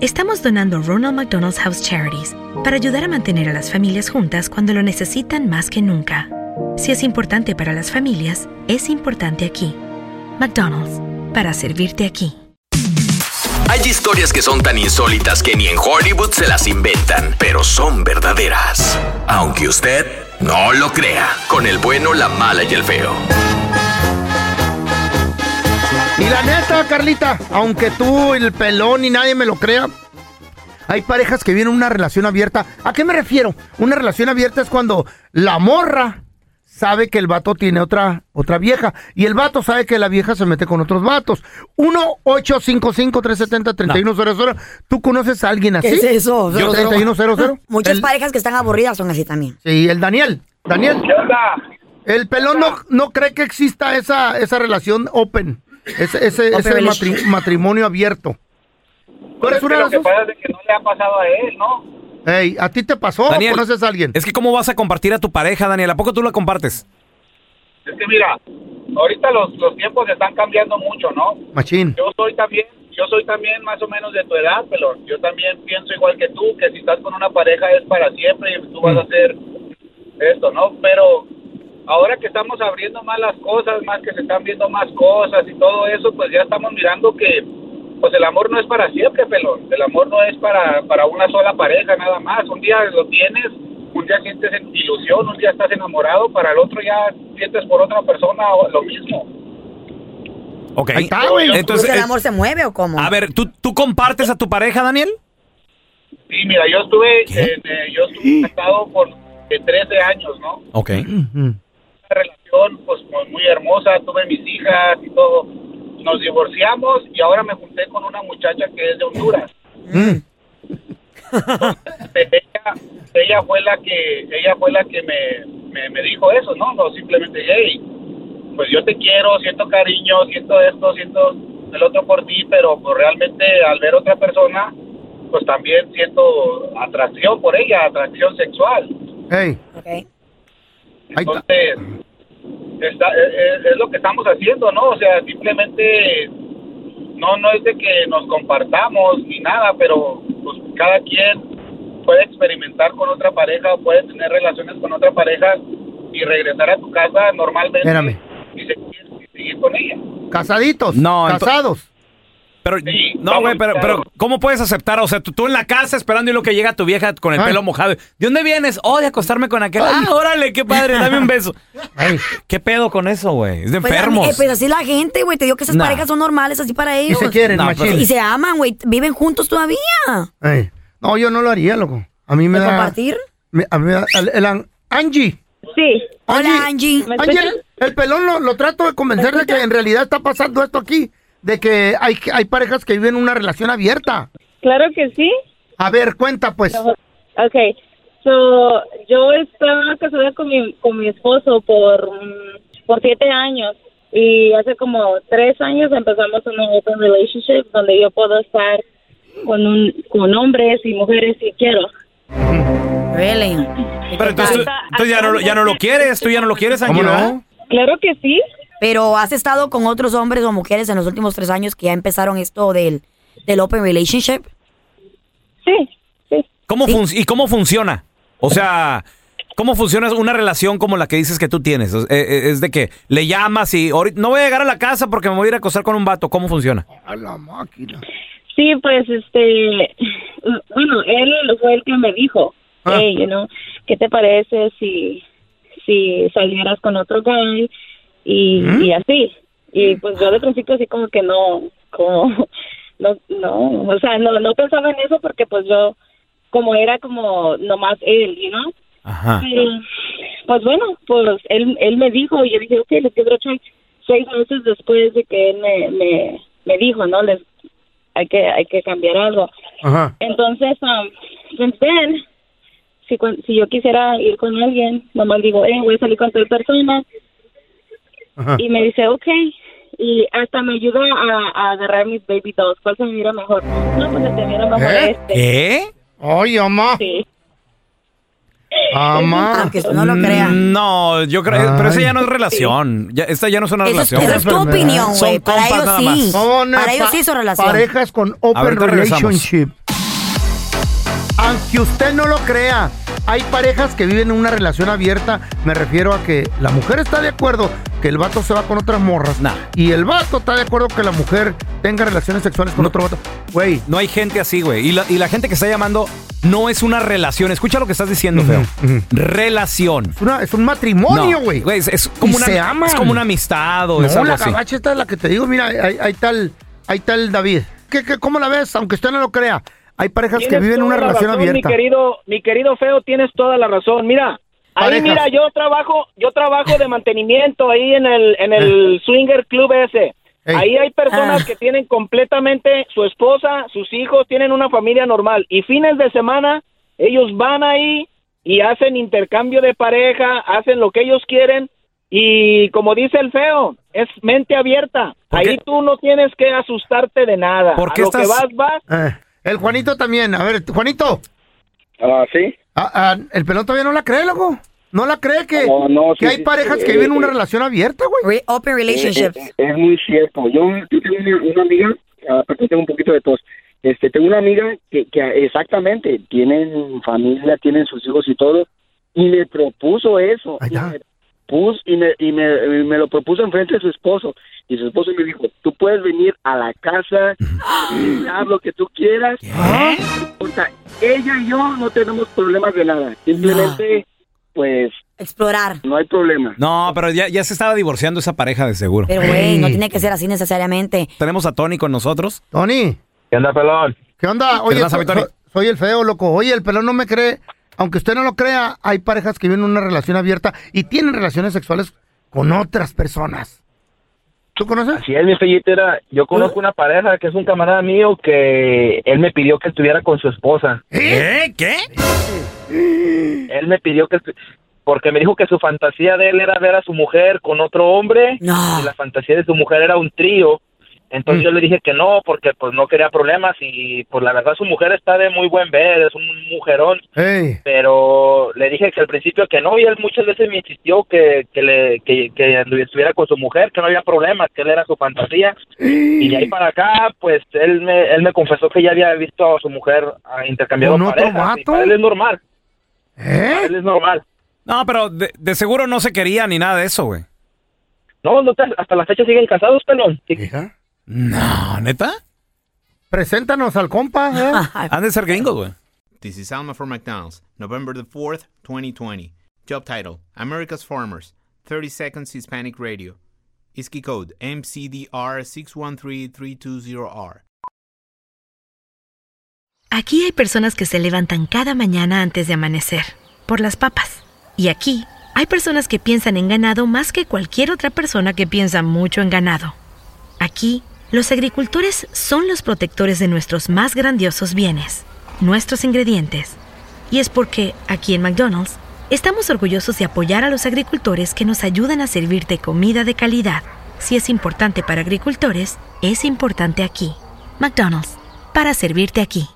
estamos donando Ronald McDonald's House Charities para ayudar a mantener a las familias juntas cuando lo necesitan más que nunca. Si es importante para las familias, es importante aquí. McDonald's, para servirte aquí. Hay historias que son tan insólitas que ni en Hollywood se las inventan, pero son verdaderas. Aunque usted no lo crea, con el bueno, la mala y el feo. Y la neta, Carlita, aunque tú, el pelón y nadie me lo crea, hay parejas que vienen una relación abierta. ¿A qué me refiero? Una relación abierta es cuando la morra sabe que el vato tiene otra, otra vieja y el vato sabe que la vieja se mete con otros vatos. 1-855-370-3100. ¿Tú conoces a alguien así? ¿Qué es eso? Yo 3100. Muchas El- parejas que están aburridas son así también. Sí, el Daniel. Daniel. El pelón no, no cree que exista esa, esa relación open. Ese, ese, ese matri- matrimonio abierto. ¿Tú Pues es que una de lo que esas? pasa es que no le ha pasado a él, ¿no? Ey, ¿a ti te pasó o Daniel, conoces a alguien? Es que cómo vas a compartir a tu pareja, Daniel. ¿A poco tú la compartes? Es que mira, ahorita los, los tiempos están cambiando mucho, ¿no? Machín. Yo soy también, yo soy también más o menos de tu edad, pero yo también pienso igual que tú, que si estás con una pareja es para siempre y tú vas a hacer esto, ¿no? Pero ahora que estamos abriendo más las cosas, más que se están viendo más cosas y todo eso, pues ya estamos mirando que pues el amor no es para siempre, pelón. El amor no es para, para una sola pareja nada más. Un día lo tienes, un día sientes en- ilusión, un día estás enamorado, para el otro ya sientes por otra persona lo mismo. Ok. Entonces, Entonces, ¿el amor se mueve o cómo? a ver, ¿tú, ¿tú compartes a tu pareja, Daniel? Sí, mira, yo estuve, en, eh, yo estuve casado por eh, 13 años, ¿no? Ok. Una relación, pues, muy, muy hermosa, tuve mis hijas y todo. Nos divorciamos y ahora me junté con una muchacha que es de Honduras. ella, ella fue la que, ella fue la que me, me, me dijo eso, ¿no? No simplemente, hey, pues yo te quiero, siento cariño, siento esto, siento el otro por ti, pero pues realmente al ver otra persona, pues también siento atracción por ella, atracción sexual. Ey. Entonces, está, es, es lo que estamos haciendo, ¿no? O sea, simplemente no no es de que nos compartamos ni nada, pero pues cada quien puede experimentar con otra pareja, puede tener relaciones con otra pareja y regresar a tu casa normalmente Espérame. y seguir, y seguir con ella. ¿Casaditos? No, ento- ¿Casados? Pero, no, güey, pero, pero, ¿cómo puedes aceptar? O sea, tú, tú en la casa esperando y lo que llega tu vieja con el Ay. pelo mojado. ¿De dónde vienes? Oh, de acostarme con aquel. Ah, órale, qué padre, dame un beso. ¿Qué pedo con eso, güey? Es de Pues, enfermos. eh, pues así la gente, güey. Te digo que esas Nah. parejas son normales, así para ellos. se quieren, No, pero- Y se aman, güey. Viven juntos todavía. No, yo no lo haría, loco. A mí me ¿De da... compartir? me- a mí me da- el- el an- Angie. Sí. Hola, Angie. Angie, el, el pelón lo, lo trato de convencer de que en realidad está pasando esto aquí. De que hay, hay parejas que viven una relación abierta. Claro que sí. A ver, cuenta pues. Ok. So, yo estaba casada con mi, con mi esposo por, mm, por siete años. Y hace como tres años empezamos una open relationship donde yo puedo estar con, un, con hombres y mujeres si quiero. Really? Pero entonces, tú- entonces ya, no, lo- ya no lo quieres, tú ya no lo quieres, Angie, ¿verdad? Claro que sí. Pero has estado con otros hombres o mujeres en los últimos tres años que ya empezaron esto del, del open relationship. Sí, sí. ¿Cómo fun- ¿Y cómo funciona? O sea, ¿cómo funciona una relación como la que dices que tú tienes? Eh, eh, Es de que le llamas y ahorita no voy a llegar a la casa porque me voy a ir a acostar con un vato. ¿Cómo funciona? A la máquina. Sí, pues, este, bueno, él fue el que me dijo, Ah. hey, you know, ¿qué te parece si, si salieras con otro guy y, ¿Mm? y así? Y pues yo de principio así como que no, como, no, no, o sea, no, no pensaba en eso porque pues yo, como era como nomás él, you know, Ajá. pero, pues bueno, pues él, él me dijo y yo dije, ok, les quiero try. Seis meses después de que él me, me, me dijo, ¿no? Les, hay que, hay que cambiar algo. Ajá. Entonces, um, then, si, si yo quisiera ir con alguien, nomás digo, eh, voy a salir con tal persona, Ajá. y me dice, ok, y hasta me ayuda a, a agarrar mis baby dolls, ¿cuál se me mira mejor? No, pues se te mira mejor ¿Eh? este. ¿Qué? Ay, mamá. Sí. Mamá. Aunque no lo crea. Mm, No, yo creo, pero esa ya no es relación. Ya, esta ya no es una Eso es, relación. esa es tu opinión, güey. Para ellos sí. eh, Para ellos sí su relación. Parejas con open relationship. Aunque usted no lo crea, hay parejas que viven en una relación abierta. Me refiero a que la mujer está de acuerdo que el vato se va con otras morras. Nah. Y el vato está de acuerdo que la mujer tenga relaciones sexuales con otro vato. Güey. No hay gente así, güey. Y la, y la gente que está llamando no es una relación. Escucha lo que estás diciendo, feo. Relación. Es, una- es un matrimonio, No, güey. Es, es como Y una, se aman. es como una amistad o no, es algo la gabacha esta es la que te digo. Mira, hay, hay tal, hay tal David. ¿Qué, qué, cómo la ves? Aunque usted no lo crea. Hay parejas que viven una la relación razón, abierta. Mi querido, mi querido feo, tienes toda la razón. Mira, ahí mira, yo trabajo, yo trabajo de mantenimiento ahí en el, en el swinger club ese. Ey. Ahí hay personas Ah. que tienen completamente su esposa, sus hijos, tienen una familia normal y fines de semana ellos van ahí y hacen intercambio de pareja, hacen lo que ellos quieren y como dice el feo, es mente abierta. ¿Por Ahí qué? tú no tienes que asustarte de nada. ¿Por A lo que estás- vas, vas. Eh, el Juanito también. A ver, Juanito. Ah, sí. ah, ah, el pelón todavía no la cree, loco. No la cree que, No, no, que sí, hay sí, parejas sí, que viven eh, una eh. relación abierta, güey. Re- open relationships. Eh, eh, es muy cierto. Yo, yo tengo una, una amiga, aparte tengo un poquito de tos. Este, tengo una amiga que, que exactamente tienen familia, tienen sus hijos y todo, y me propuso eso. Y me, pus- y me, y me, y me lo propuso enfrente de su esposo. Y su esposo me dijo, tú puedes venir a la casa, y haz lo que tú quieras. O sea, ella y yo no tenemos problemas de nada. Simplemente, pues, Explorar. no hay problema. No, pero ya, ya se estaba divorciando esa pareja de seguro. Pero, güey, no tiene que ser así necesariamente. Tenemos a Tony con nosotros. Tony, ¿Qué onda, pelón? ¿qué onda? Oye, soy el feo, loco. Oye, el pelón no me cree. Aunque usted no lo crea, hay parejas que viven una relación abierta y tienen relaciones sexuales con otras personas. ¿Tú conoces? Así es, mi fellitera. Yo conozco una pareja que es un camarada mío que él me pidió que estuviera con su esposa. ¿Eh? ¿Qué? Él me pidió que... Porque me dijo que su fantasía de él era ver a su mujer con otro hombre No. y la fantasía de su mujer era un trío. Entonces Mm. yo le dije que no, porque pues no quería problemas y pues la verdad su mujer está de muy buen ver, es un mujerón. Pero le dije que al principio que no y él muchas veces me insistió que que le que, que estuviera con su mujer que no había problema que él era su fantasía y de ahí para acá pues él me él me confesó que ya había visto a su mujer ah, intercambiado ¿Con otro parejas y para él es normal para ¿Eh? él es normal No, pero de, de seguro no se quería ni nada de eso, güey. no no, hasta la fecha siguen casados pelón Sí. Hija, No, ¿neta? Preséntanos al compa. ¿eh? Han de ser gringos, güey. This is Alma for McDonald's, November the 4th, 2020. Job title America's Farmers, 30 Seconds Hispanic Radio. ISKI code MCDR613320R. Aquí hay personas que se levantan cada mañana antes de amanecer, por las papas. Y aquí hay personas que piensan en ganado más que cualquier otra persona que piensa mucho en ganado. Aquí, los agricultores son los protectores de nuestros más grandiosos bienes, nuestros ingredientes. Y es porque, aquí en McDonald's, estamos orgullosos de apoyar a los agricultores que nos ayudan a servirte comida de calidad. Si es importante para agricultores, es importante aquí. McDonald's, para servirte aquí.